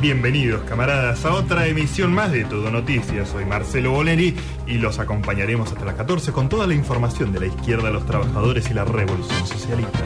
Bienvenidos camaradas a otra emisión más de Todo Noticias. Soy Marcelo Boleri y los acompañaremos hasta las 14 con toda la información de la izquierda, los trabajadores y la revolución socialista.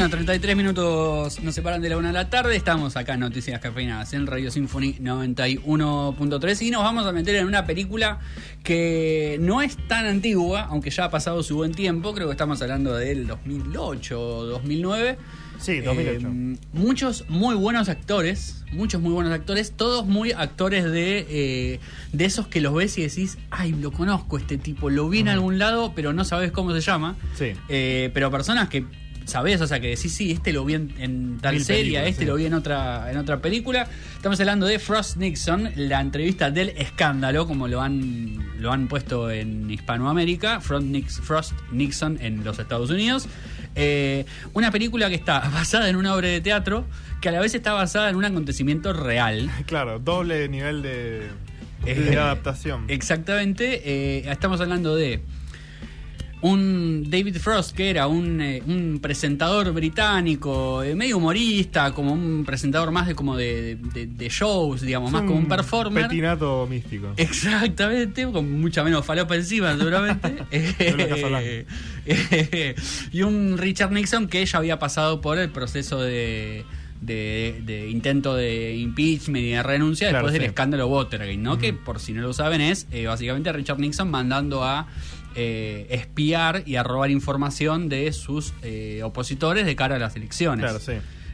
Bueno, 33 minutos nos separan de la una de la tarde. Estamos acá en Noticias Cafeinadas en Radio Symphony 91.3 y nos vamos a meter en una película que no es tan antigua, aunque ya ha pasado su buen tiempo. Creo que estamos hablando del 2008 o 2009. Sí, 2008. Eh, muchos muy buenos actores, muchos muy buenos actores, todos muy actores de, eh, de esos que los ves y decís, ay, lo conozco este tipo, lo vi en algún lado, pero no sabes cómo se llama. Sí. Eh, pero personas que sabés, o sea, que decís, sí, este lo vi en, en tal Mil serie, este sí. lo vi en otra, en otra película. Estamos hablando de Frost Nixon, la entrevista del escándalo, como lo han, lo han puesto en Hispanoamérica, Frost, Nix- Frost Nixon en los Estados Unidos. Eh, una película que está basada en una obra de teatro, que a la vez está basada en un acontecimiento real. Claro, doble nivel de, de Eh, adaptación. Exactamente. eh, estamos hablando de un David Frost, que era un, eh, un presentador británico, eh, medio humorista, como un presentador más de como de, de- de shows, digamos, más como un performer. Petinato místico. Exactamente, con mucha menos falopa encima, seguramente. Y un Richard Nixon que ya había pasado por el proceso de, de- de intento de impeachment y de renuncia Claro, después del escándalo Watergate, ¿no? Que por si no lo saben es eh, básicamente Richard Nixon mandando a eh, espiar y a robar información de sus eh, opositores de cara a las elecciones. Claro, sí.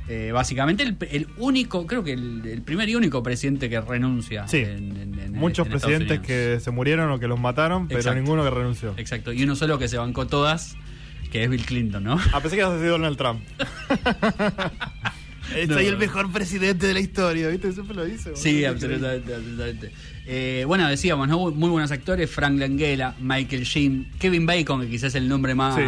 Eh, básicamente el, el único, creo que el, el primer y único presidente que renuncia. Sí. en- en- en- Muchos presidentes que se murieron o que los mataron, pero Exacto. ninguno que renunció. Exacto, y uno solo que se bancó todas, que es Bill Clinton, ¿no? A pesar que ibas a decir Donald Trump. No. Soy el mejor presidente de la historia, ¿viste? Siempre lo dice. Sí, absolutamente, absolutamente. Eh, bueno, decíamos, ¿no? Muy buenos actores, Frank Langella, Michael Sheen, Kevin Bacon, que quizás es el nombre más,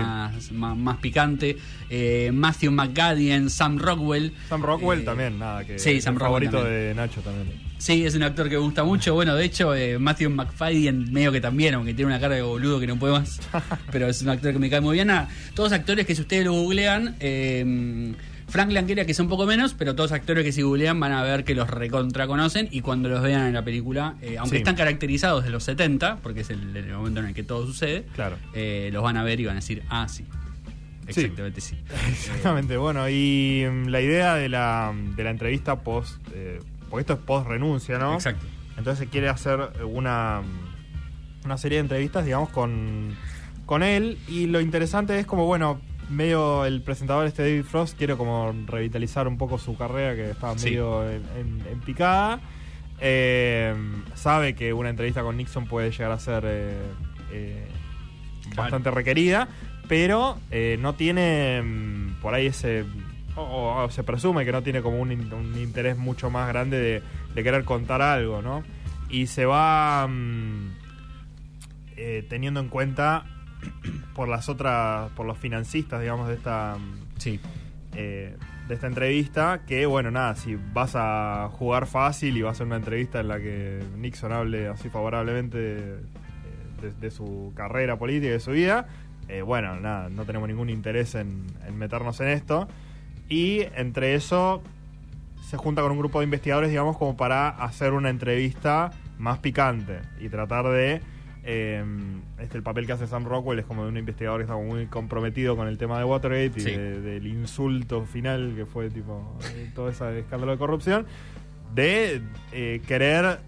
más, más picante, eh, Matthew McGadden, Sam Rockwell. Sam Rockwell Eh, también, nada, que sí, es Sam el Rockwell favorito también. de Nacho también. Sí, es un actor que me gusta mucho. Bueno, de hecho, eh, Matthew McFadden medio que también, aunque tiene una cara de boludo que no puede más. pero es un actor que me cae muy bien. Ah, todos actores que si ustedes lo googlean, eh, Frank Langella que es un poco menos, pero todos actores que si googlean van a ver que los recontra conocen y cuando los vean en la película, eh, aunque Sí. están caracterizados de los 70, porque es el, el momento en el que todo sucede, Claro. eh, los van a ver y van a decir, ah, sí. Exactamente, sí. Exactamente, bueno, y mm, la idea de la, de la entrevista post, eh, porque esto es post renuncia, ¿no? Exacto. Entonces se quiere hacer una, una serie de entrevistas, digamos, con, con él. Y lo interesante es como, bueno, medio el presentador este David Frost quiere como revitalizar un poco su carrera que estaba Sí. medio en, en- en picada. Eh, sabe que una entrevista con Nixon puede llegar a ser eh, eh, Claro. bastante requerida, pero eh, no tiene mm, por ahí ese... O, o se presume que no tiene como un, in- un interés mucho más grande de, de querer contar algo, ¿no? Y se va mm, eh, teniendo en cuenta por las otras, por los financistas, digamos, de esta, Sí. eh, de esta entrevista, que bueno, nada, si vas a jugar fácil y vas a hacer una entrevista en la que Nixon hable así favorablemente de, de- de su carrera política y de su vida, eh, bueno, nada, no tenemos ningún interés en, en meternos en esto. Y entre eso se junta con un grupo de investigadores, digamos, como para hacer una entrevista más picante y tratar de... eh, este el papel que hace Sam Rockwell es como de un investigador que está muy comprometido con el tema de Watergate y Sí. de- del insulto final que fue tipo eh, todo ese escándalo de corrupción de eh, querer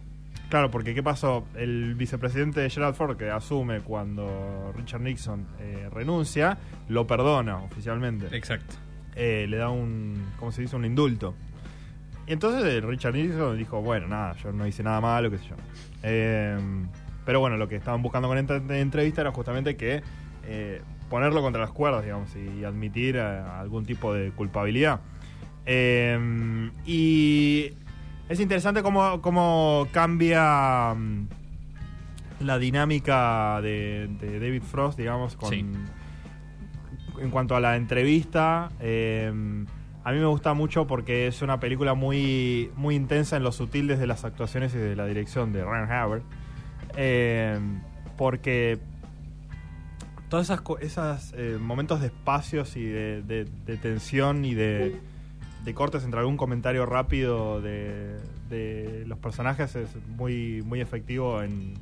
claro porque qué pasó el vicepresidente Gerald Ford que asume cuando Richard Nixon eh, renuncia lo perdona oficialmente Exacto. le da un, ¿cómo se dice? Un indulto. Y entonces Richard Nixon dijo, bueno, nada, yo no hice nada malo, qué sé yo. Eh, pero bueno, lo que estaban buscando con esta entrevista era justamente que eh, ponerlo contra las cuerdas, digamos, y admitir eh, algún tipo de culpabilidad. Eh, y es interesante cómo, cómo cambia mm, la dinámica de, de David Frost, digamos, con, Sí. en cuanto a la entrevista. eh, a mí me gusta mucho porque es una película muy, muy intensa en lo sutil desde las actuaciones y de la dirección de Ryan Howard. Eh, porque todos esas, co- esas eh, momentos de espacios y de, tensión y de, cortes entre algún comentario rápido de, los personajes es muy, muy efectivo en,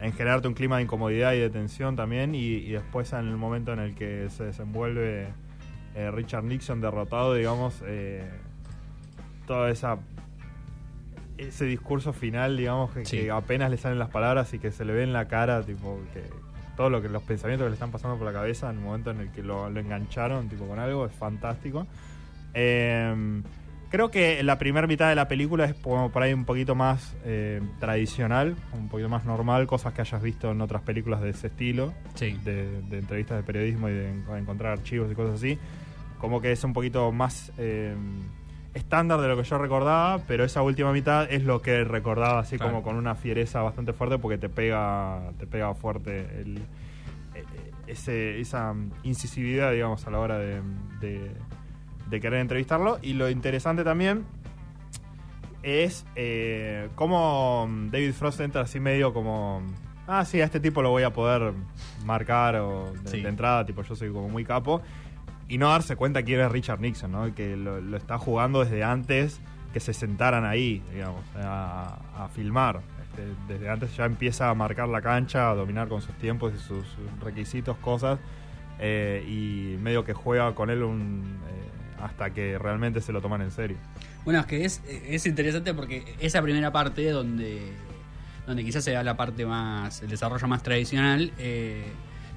en generarte un clima de incomodidad y de tensión también. Y, y después en el momento en el que se desenvuelve eh, Richard Nixon derrotado, digamos, eh, toda esa ese discurso final, digamos, que, Sí. que apenas le salen las palabras y que se le ve en la cara, tipo, que todo lo que los pensamientos que le están pasando por la cabeza en el momento en el que lo, lo engancharon, tipo, con algo, es fantástico. Eh, creo que la primera mitad de la película es como por ahí un poquito más eh, tradicional, un poquito más normal, cosas que hayas visto en otras películas de ese estilo Sí. de, de entrevistas de periodismo y de en- encontrar archivos y cosas así. Como que es un poquito más eh, estándar de lo que yo recordaba, pero esa última mitad es lo que recordaba así Claro. como con una fiereza bastante fuerte porque te pega, te pega fuerte el, eh, ese, esa incisividad, digamos, a la hora de, de- de querer entrevistarlo. Y lo interesante también es eh, cómo David Frost entra así medio como... Ah, sí, a este tipo lo voy a poder marcar o de, Sí. de entrada, tipo yo soy como muy capo. Y no darse cuenta quién es Richard Nixon, ¿no? Que lo, está jugando desde antes que se sentaran ahí, digamos, a, a filmar. Este, desde antes ya empieza a marcar la cancha, a dominar con sus tiempos y sus requisitos, cosas. eh, y medio que juega con él un, eh, hasta que realmente se lo toman en serio. Bueno, es que es, es interesante porque esa primera parte donde, donde quizás se da la parte más, el desarrollo más tradicional, eh,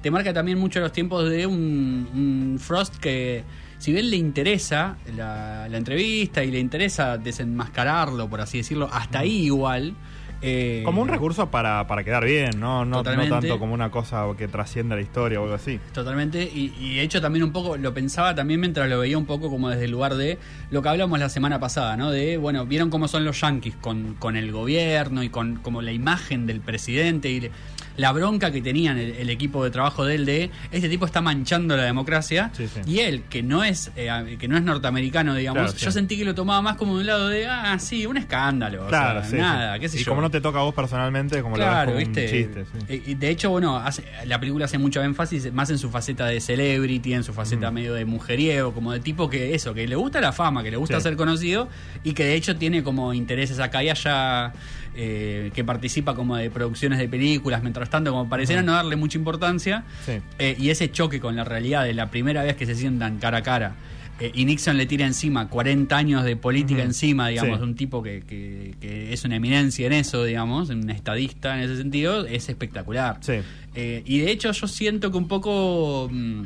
te marca también mucho los tiempos de un, un Frost que, si bien le interesa la, la entrevista y le interesa desenmascararlo, por así decirlo, hasta ahí igual. eh, Como un recurso para, para quedar bien, ¿no? No, no tanto como una cosa que trascienda la historia o algo así. Totalmente, y, y de hecho también un poco lo pensaba también mientras lo veía un poco como desde el lugar de lo que hablamos la semana pasada, ¿no? De, bueno, vieron cómo son los yanquis con, con el gobierno y con como la imagen del presidente y le- la bronca que tenían el, el equipo de trabajo de él de este tipo está manchando la democracia Sí, sí. y él que no es eh, que no es norteamericano digamos Claro, sí. yo sentí que lo tomaba más como de un lado de ah sí un escándalo o Claro, sea, sí, nada qué sé y yo como no te toca a vos personalmente, como Claro, lo ves como viste. un chiste. Eh, Y de hecho, bueno, hace- la película hace mucho énfasis más en su faceta de celebrity, en su faceta Mm. medio de mujeriego, como de tipo que eso, que le gusta la fama, que le gusta ser conocido y que de hecho tiene como intereses acá y allá, eh, que participa como de producciones de películas, mientras tanto, como pareciera no darle mucha importancia. Sí. Eh, y ese choque con la realidad de la primera vez que se sientan cara a cara. eh, y Nixon le tira encima 40 años de política encima, digamos, Sí. de un tipo que, que- que es una eminencia en eso, digamos, un estadista en ese sentido, es espectacular. Sí. Eh, y de hecho yo siento que un poco... mm,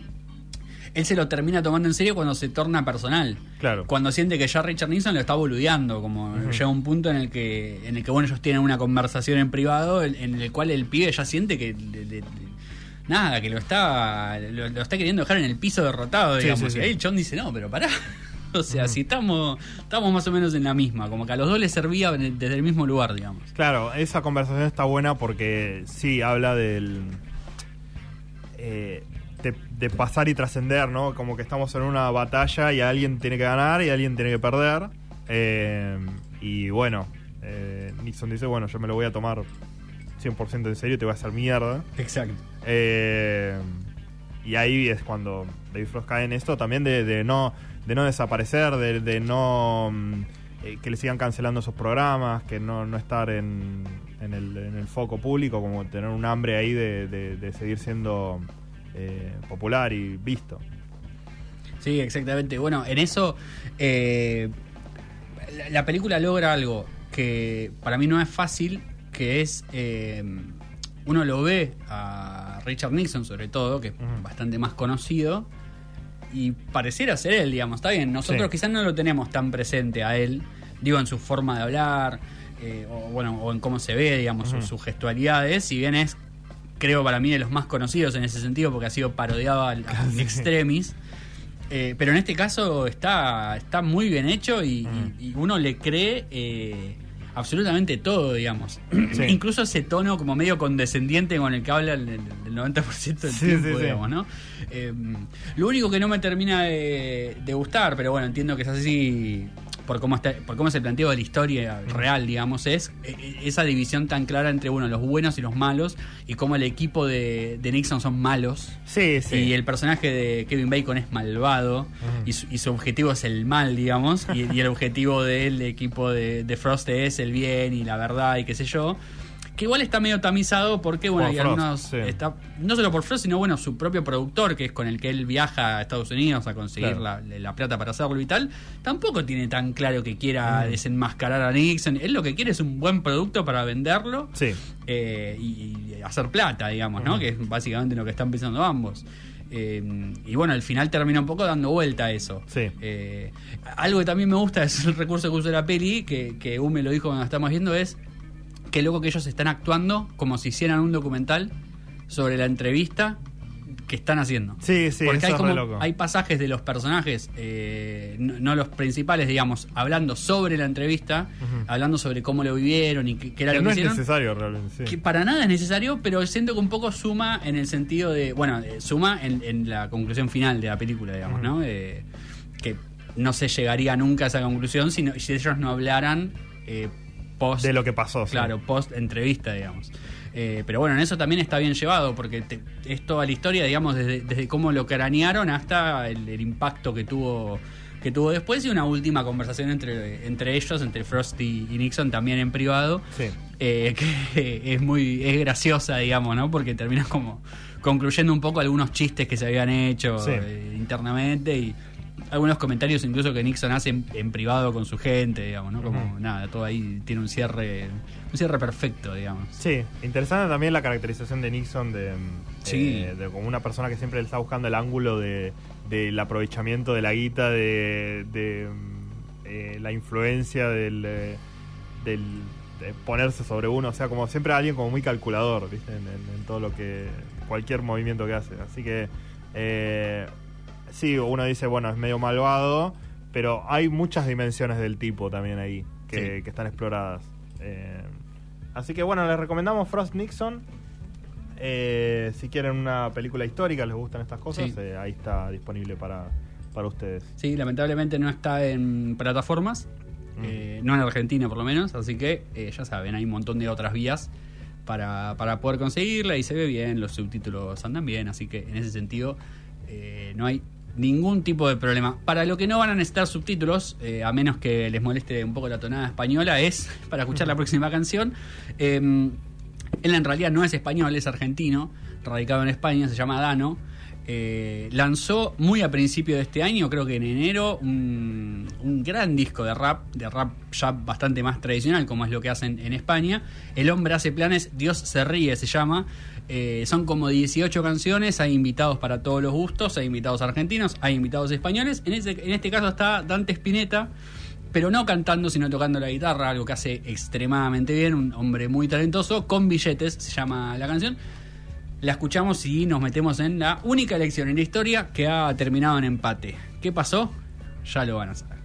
él se lo termina tomando en serio cuando se torna personal. Claro. Cuando siente que ya Richard Nixon lo está boludeando, como llega un punto en el que, en el que bueno, ellos tienen una conversación en privado, en, en el cual el pibe ya siente que nada, que lo está, lo, lo está queriendo dejar en el piso derrotado, Sí, digamos. sí, y ahí el chon dice, no, pero pará. O sea, Ujú. si estamos, estamos más o menos en la misma, como que a los dos les servía desde el mismo lugar, digamos. Claro, esa conversación está buena porque sí habla del. eh, de, de pasar y trascender, ¿no? Como que estamos en una batalla y alguien tiene que ganar y alguien tiene que perder. Eh, y bueno, eh, Nixon dice: Bueno, yo me lo voy a tomar 100% en serio y te voy a hacer mierda. Exacto. Eh, y ahí es cuando David Frost cae en esto también de, de no de no desaparecer, de, de no mm, eh, que le sigan cancelando sus programas, que no, no estar en, en, el, en el foco público, como tener un hambre ahí de- de seguir siendo eh, popular y visto. Sí, exactamente. Bueno, en eso eh, la, la película logra algo que para mí no es fácil, que es eh, uno lo ve a Richard Nixon sobre todo, que es bastante más conocido y pareciera ser él, digamos. Está bien, nosotros Sí. quizás no lo tenemos tan presente a él, digo en su forma de hablar eh, o bueno o en cómo se ve, digamos, sus- sus gestualidades, si bien es creo para mí de los más conocidos en ese sentido porque ha sido parodiado al, extremis. Eh, pero en este caso está, está muy bien hecho y, Mm. y- y uno le cree eh, absolutamente todo, digamos. Sí. Incluso ese tono como medio condescendiente con el que habla el, el- el 90% del Sí, tiempo, sí. digamos, ¿no? Eh, lo único que no me termina de, de gustar, pero bueno, entiendo que es así por cómo está, por cómo es el planteo de la historia real, digamos, es eh, esa división tan clara entre bueno, los buenos y los malos, y cómo el equipo de, de Nixon son malos. Sí, sí. Y el personaje de Kevin Bacon es malvado y, su, y su objetivo es el mal, digamos, y, y el objetivo del equipo de, de Frost es el bien y la verdad y qué sé yo. Que igual está medio tamizado porque, bueno, hay algunos. sí. está- no solo por Frost, sino, bueno, su propio productor, que es con el que él viaja a Estados Unidos a conseguir Claro. la, la plata para hacerlo y tal, tampoco tiene tan claro que quiera Mm. desenmascarar a Nixon. Él lo que quiere es un buen producto para venderlo Sí. eh, y, y hacer plata, digamos, ¿no? Que es básicamente lo que están pensando ambos. Eh, y bueno, al final termina un poco dando vuelta a eso. Sí. Eh, algo que también me gusta es el recurso que usa la peli, que, que Ume lo dijo cuando estamos viendo, es que loco que ellos están actuando como si hicieran un documental sobre la entrevista que están haciendo. Sí, sí, Porque eso hay, es re loco. hay pasajes de los personajes, eh, no, no los principales, digamos, hablando sobre la entrevista, hablando sobre cómo lo vivieron y qué, qué era Que lo no que es hicieron necesario realmente, sí. que para nada es necesario, pero siento que un poco suma en el sentido de, bueno, eh, suma en, en la conclusión final de la película, digamos. ¿no? Eh, que no se llegaría nunca a esa conclusión si, no- si ellos no hablaran eh, post... De lo que pasó. sí. Claro, post entrevista, digamos. Eh, pero bueno, en eso también está bien llevado, porque te- es toda la historia, digamos, desde, desde cómo lo cranearon hasta el, el impacto que tuvo que tuvo después y una última conversación entre, entre ellos, entre Frost y, y Nixon, también en privado, Sí. eh, que es muy es graciosa, digamos, ¿no? Porque termina como concluyendo un poco algunos chistes que se habían hecho Sí. eh, internamente y algunos comentarios incluso que Nixon hace en, en privado con su gente, digamos, ¿no? Como nada, todo ahí tiene un cierre un cierre perfecto, digamos. Sí, interesante también la caracterización de Nixon de, Sí. eh, de como una persona que siempre está buscando el ángulo de del aprovechamiento de la guita, de, de, mm, eh, la influencia del, eh, del de ponerse sobre uno, o sea, como siempre alguien como muy calculador, ¿viste? En, en- en todo lo que cualquier movimiento que hace, así que eh, sí, uno dice, bueno, es medio malvado, pero hay muchas dimensiones del tipo también ahí que, Sí. que están exploradas. Eh, así que bueno, les recomendamos Frost Nixon. Eh, si quieren una película histórica, les gustan estas cosas, Sí. eh, ahí está disponible para, para ustedes. Sí, lamentablemente no está en plataformas, Mm. no en Argentina por lo menos, así que ya saben, hay un montón de otras vías para, para poder conseguirla y se ve bien, los subtítulos andan bien, así que en ese sentido eh, no hay ningún tipo de problema. Para lo que no van a necesitar subtítulos, eh, a menos que les moleste un poco la tonada española, es para escuchar la próxima canción. Eh, él en realidad no es español, es argentino, radicado en España, se llama Dano. Eh, lanzó muy a principio de este año, creo que en enero, un, un gran disco de rap, de rap ya bastante más tradicional, como es lo que hacen en España. El hombre hace planes, Dios se ríe, se llama. Eh, son como 18 canciones, hay invitados para todos los gustos, hay invitados argentinos, hay invitados españoles. En, ese, en este caso está Dante Spinetta, pero no cantando, sino tocando la guitarra, algo que hace extremadamente bien, un hombre muy talentoso, con billetes, se llama la canción. La escuchamos y nos metemos en la única elección en la historia que ha terminado en empate. ¿Qué pasó? Ya lo van a saber.